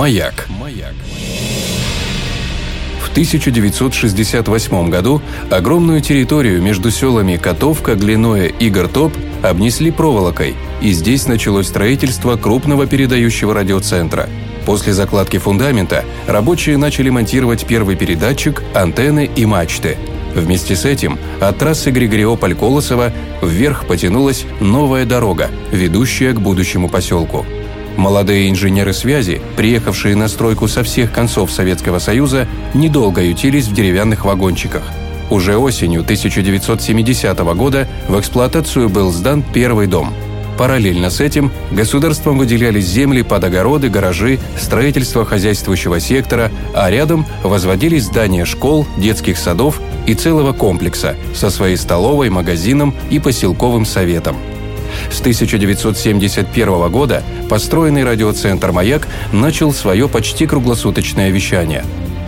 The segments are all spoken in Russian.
Маяк. В 1968 году огромную территорию между селами Котовка, Глиное и Гортоп обнесли проволокой, и здесь началось строительство крупного передающего радиоцентра. После закладки фундамента рабочие начали монтировать первый передатчик, антенны и мачты. Вместе с этим от трассы Григориополь-Колосова вверх потянулась новая дорога, ведущая к будущему поселку. Молодые инженеры связи, приехавшие на стройку со всех концов Советского Союза, недолго ютились в деревянных вагончиках. Уже осенью 1970 года в эксплуатацию был сдан первый дом. Параллельно с этим государством выделялись земли под огороды, гаражи, строительство хозяйствующего сектора, а рядом возводились здания школ, детских садов и целого комплекса со своей столовой, магазином и поселковым советом – с 1971 года построенный радиоцентр «Маяк» начал свое почти круглосуточное вещание.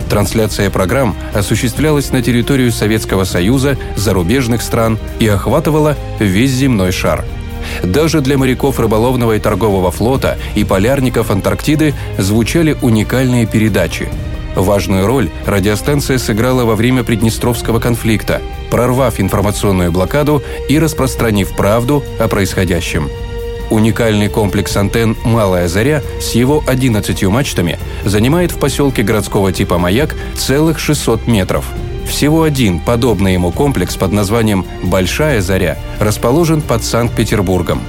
Трансляция программ осуществлялась на территорию Советского Союза, зарубежных стран и охватывала весь земной шар. Даже для моряков рыболовного и торгового флота и полярников Антарктиды звучали уникальные передачи – Важную роль радиостанция сыграла во время Приднестровского конфликта, прорвав информационную блокаду и распространив правду о происходящем. Уникальный комплекс антенн «Малая заря» с его 11 мачтами занимает в поселке городского типа «Маяк» целых 600 метров. Всего один подобный ему комплекс под названием «Большая заря» расположен под Санкт-Петербургом.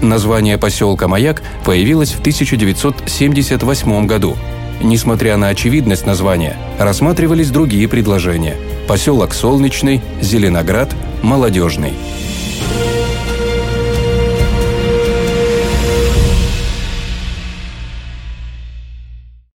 Название поселка «Маяк» появилось в 1978 году – Несмотря на очевидность названия, рассматривались другие предложения – поселок Солнечный, Зеленоград, Молодежный –